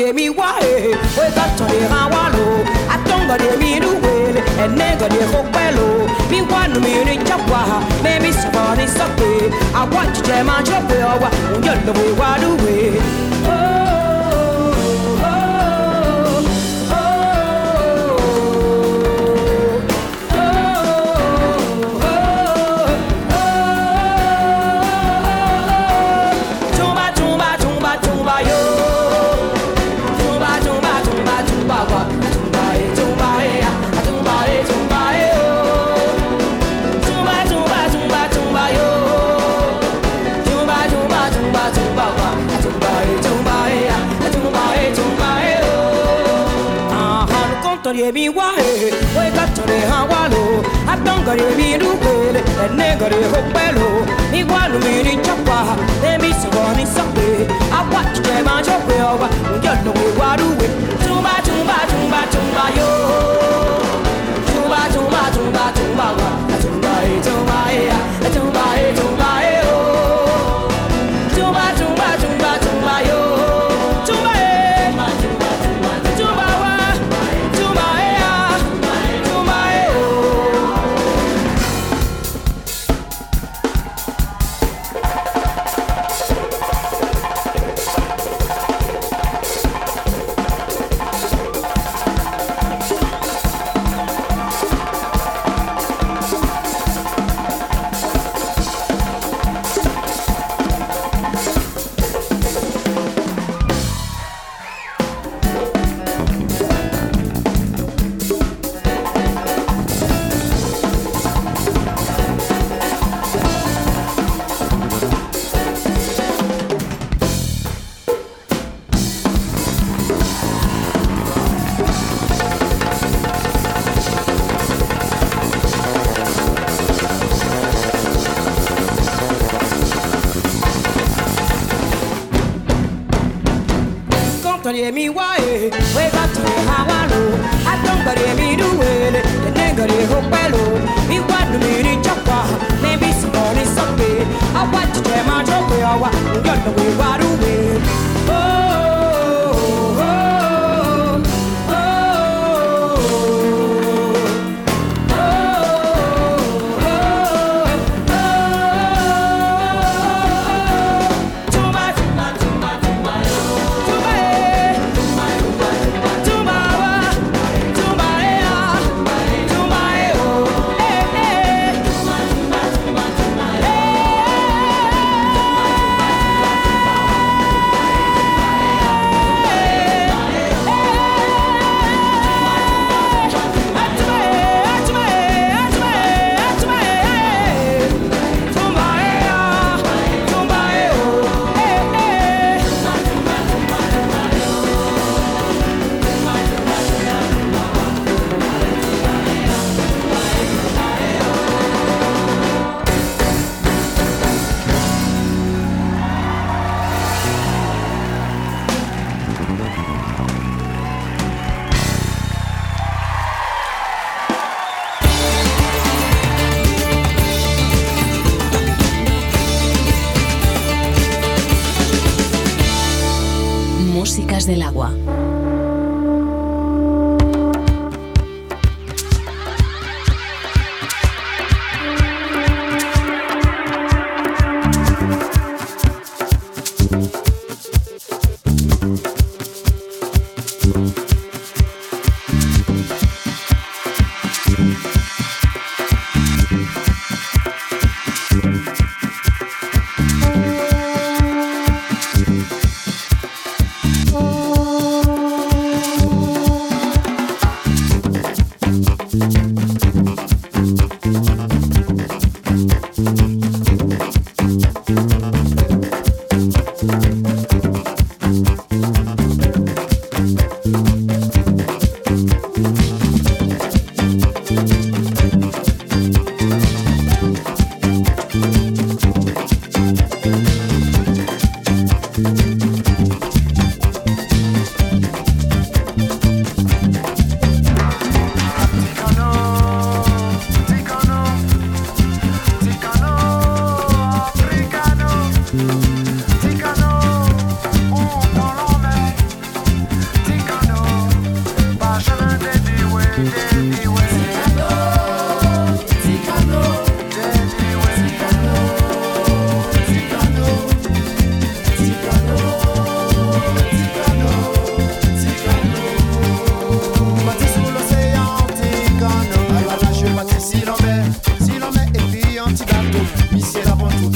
Ye mi wa e we ka to ye ha wa lo atonga ye mi du we e ne ga ye ho pelo mi wa no mi ni cha wa me mi so ba ni so pe a wa je ma cho pe o wa un yo lo we wa du we oh ye mi wa he we ka to re ha wa lo a tong ga ye mi du pe le e ne ga re ho pe lo mi wa lu mi ni cha wa e mi so wa ni so pe a wa che ma cho pe o wa yo no we wa du we. Tu ba tu ba tu ba tu ba yo. Tu ba tu ba tu ba tu ba wa. Tu ba e tu ba e ya tu ba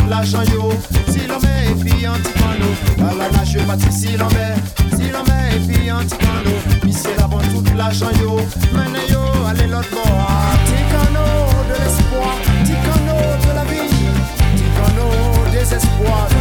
l'argent yo. Si l'on met et puis anti-cano. Ah là là, je bâtis si l'on met. Si l'on met et puis anti-cano. Ici la bonne toute l'argent yo. Mène yo, allez l'autre bord. Ticano de l'espoir. Ticano de la vie. Ticano désespoir.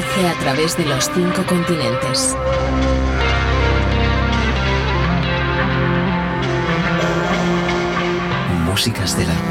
A través de los cinco continentes. Músicas del agua.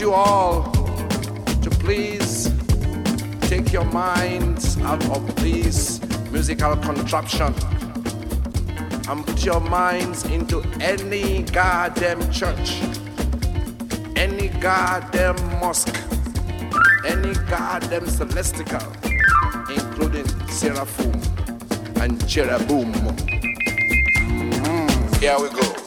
You all to please take your minds out of this musical contraption and put your minds into any goddamn church, any goddamn mosque, any goddamn celestial, including seraphim and cherubim. Mm, here we go.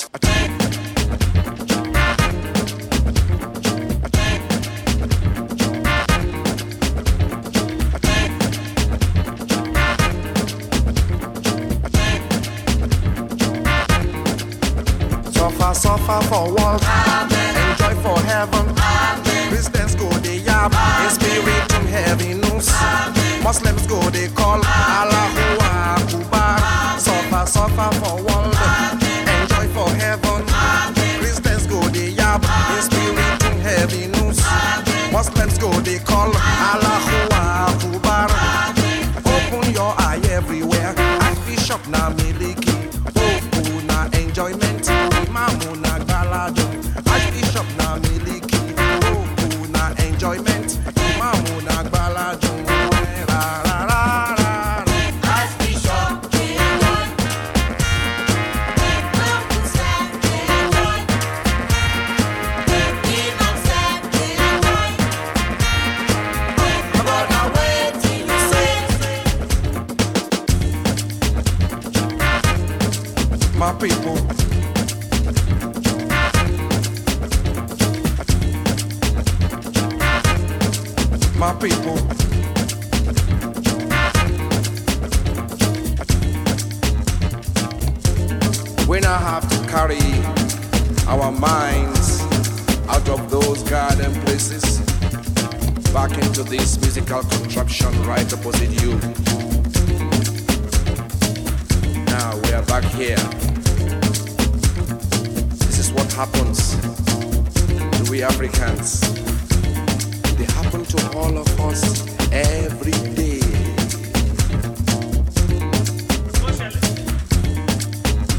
Suffer for world. Enjoy for heaven. Christians go they yab. In spirit from heaviness. Muslims go they call Allahu Akbar. Suffer, suffer for world. Carry our minds out of those garden places back into this musical contraption right opposite you. Now we are back here. This is what happens to we Africans. They happen to all of us every day.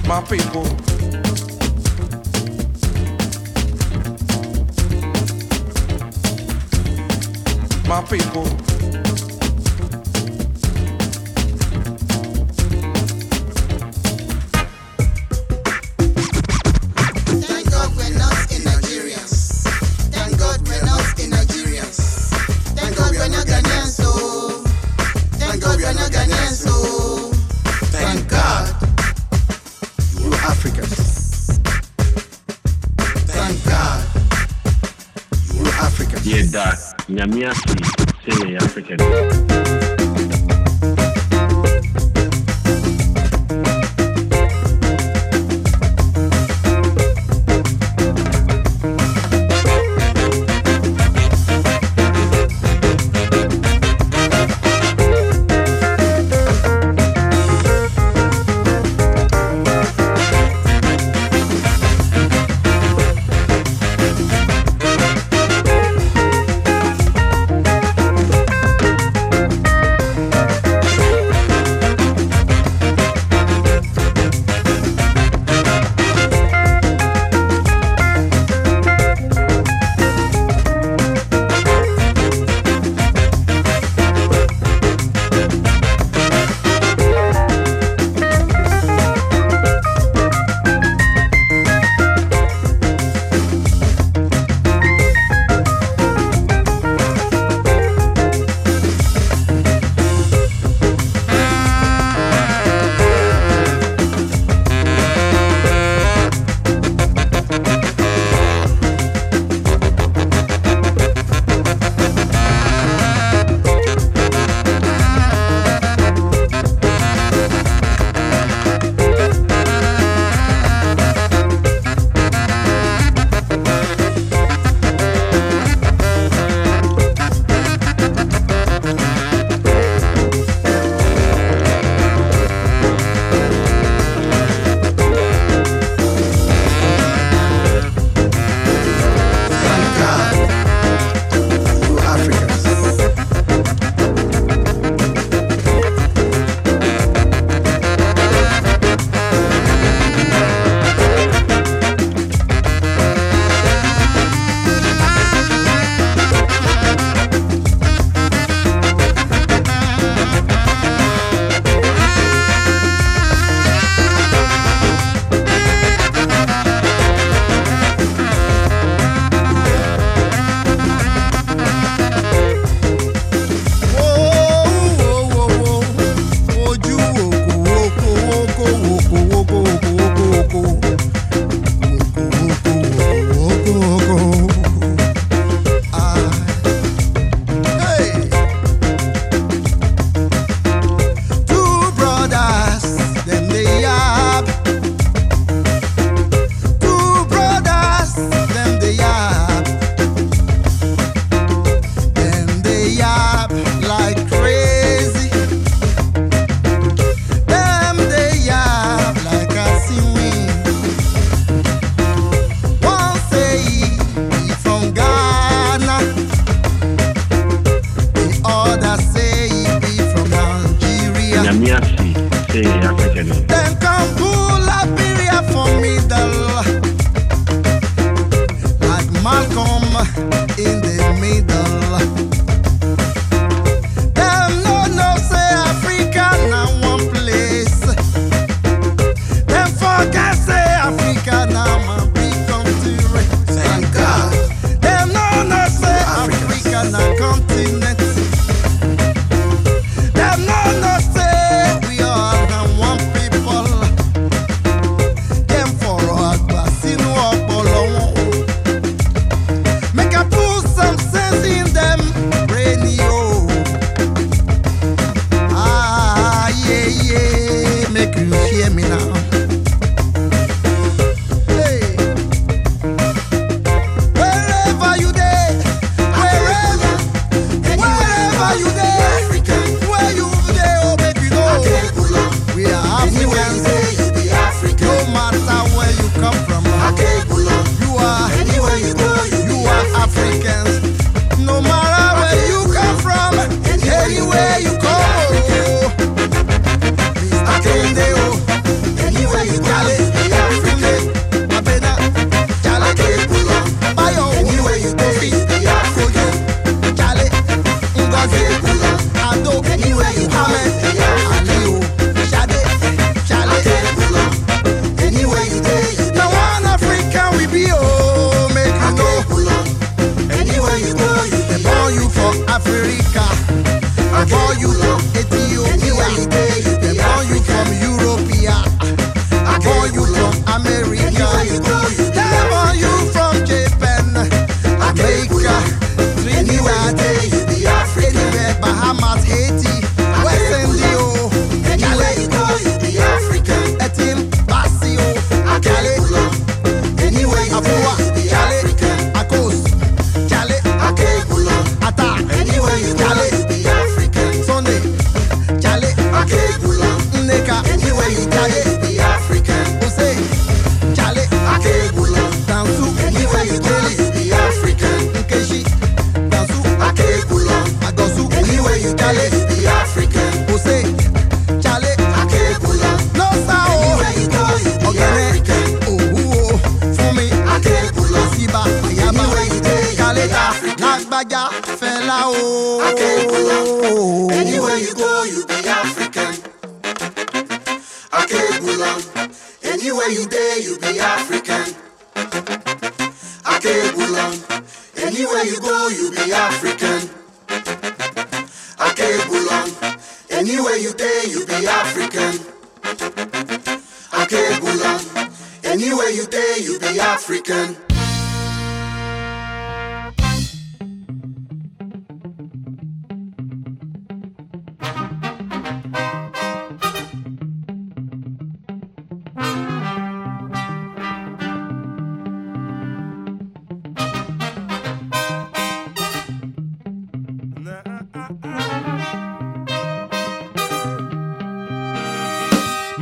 My people. My people. Thank God when us in Nigeria. Thank God when else in Nigeria. Thank God when I've done as so thank God when I've done as so thank God. Africans thank God. We're not in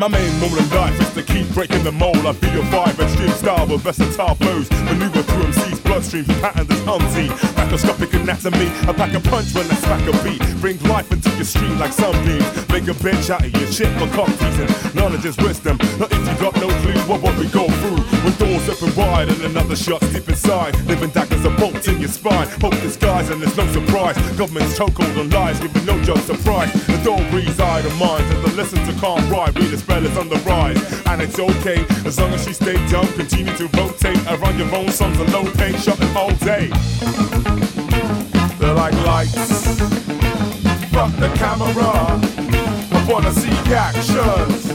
My main role in life is to keep breaking the mold. I be a vibe extreme style with versatile flows. Maneuver through MC's bloodstream, patterns is unseen. Macroscopic anatomy, I pack a punch when I smack a beat. Bring life into your stream like sunbeams. Make a bitch out of your shit for cock teasing. Knowledge is wisdom. Not if you got no clue what, what we go through. When doors open wide and another shot deep inside. Living daggers are bolts in your spine. Hope disguise and there's no surprise. Government's chokehold on lies, giving no judge surprise. The don't reside in minds and the listen to calm ride. Read the spell is on the rise. And it's okay as long as she stay dumb. Continue to rotate around your own songs of low pain, shutting all day. They're like lights. Fuck the camera. I wanna see actions.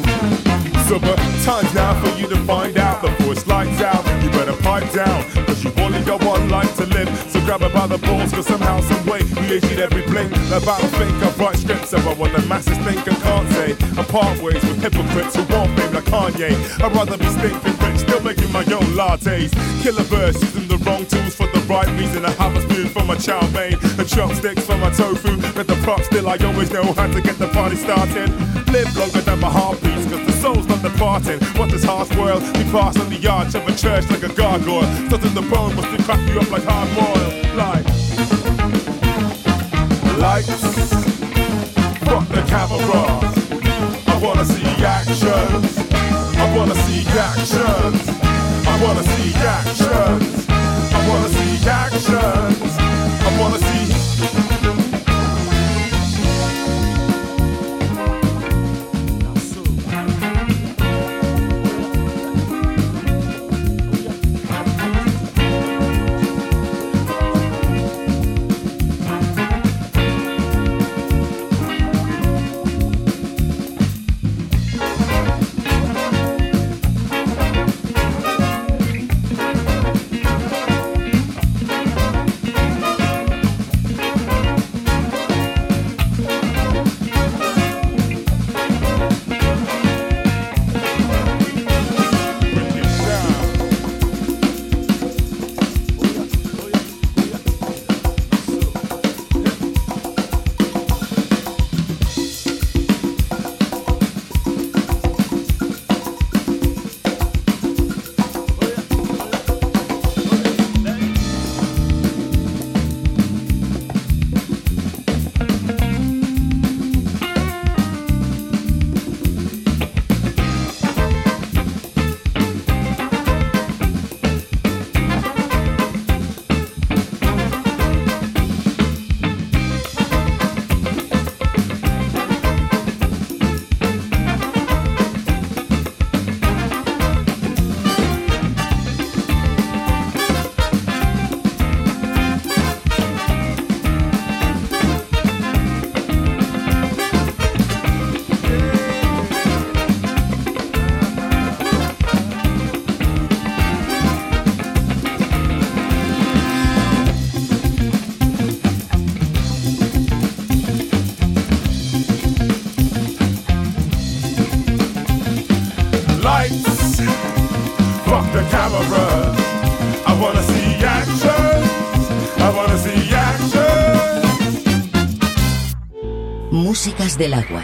So but time's now for you to find out before it's lights out. You better pipe down, cause you've only got one life to live. So grab it by the balls, cause somehow, some way, we achieve every blink. About to think I write scripts about what the masses think and can't say. I part ways with hypocrites who want fame like Kanye. I'd rather be stinking rich, still making my own lattes. Killer verse, using the wrong tools for the right reason. I have a spoon for my chow mein and chopsticks for my tofu. But the props, still I always know how to get the party started. Live longer than my heartbeats, cause the soul's not departing. What this harsh world? We pass on the arch of a church like a gargoyle. Stuck in the bone, must to crack you up like hard boiled. Like lights, fuck the camera. I wanna see actions. I wanna see actions. I wanna see actions. Músicas del agua.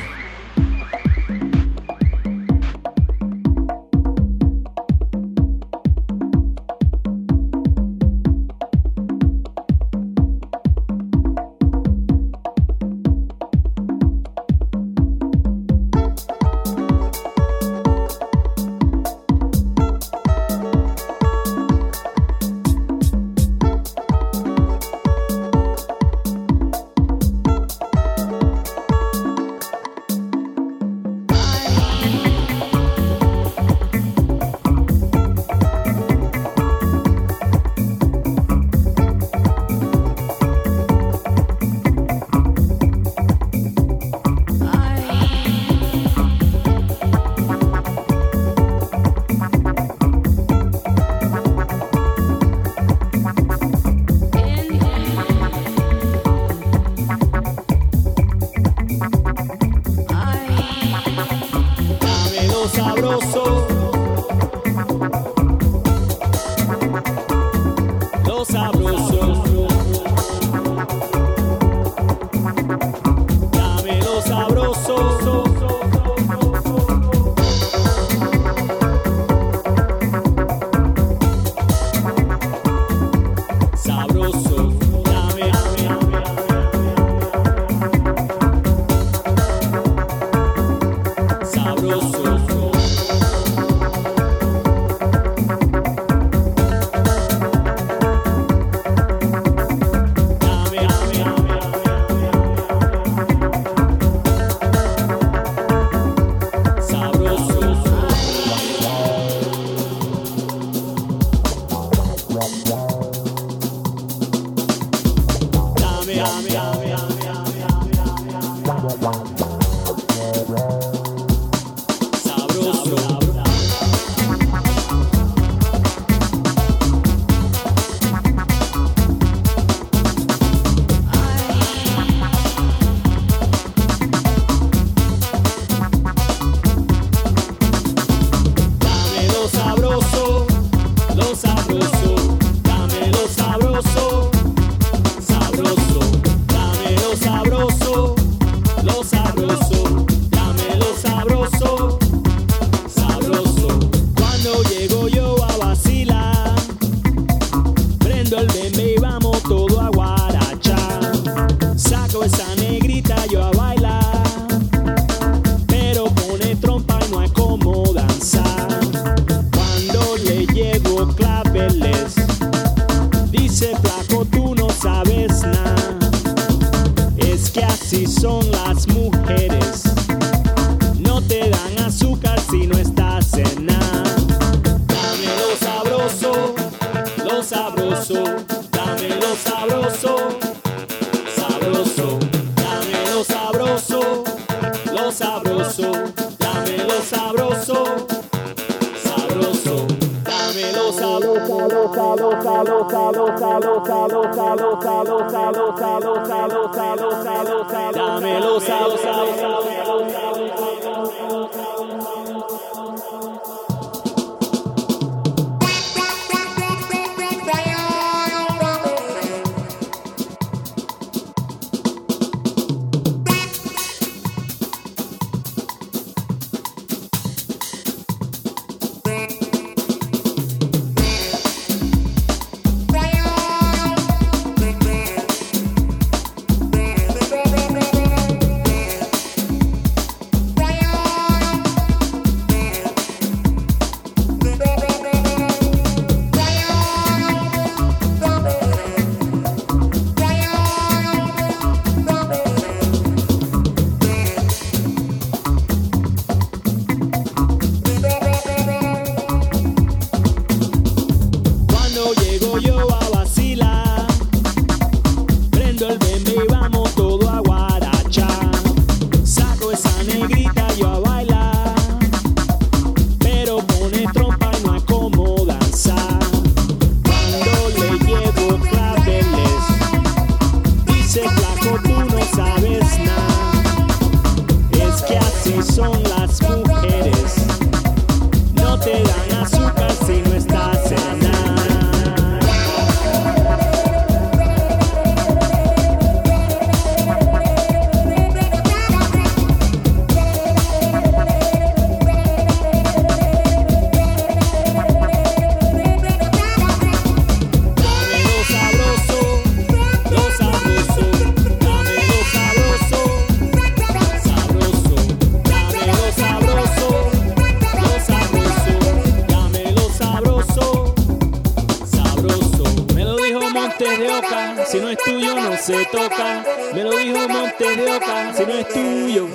se toca. Me lo dijo Monte de Oca, si no es tuyo.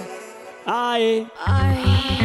Ay. Ay.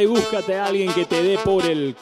y búscate a alguien que te dé por el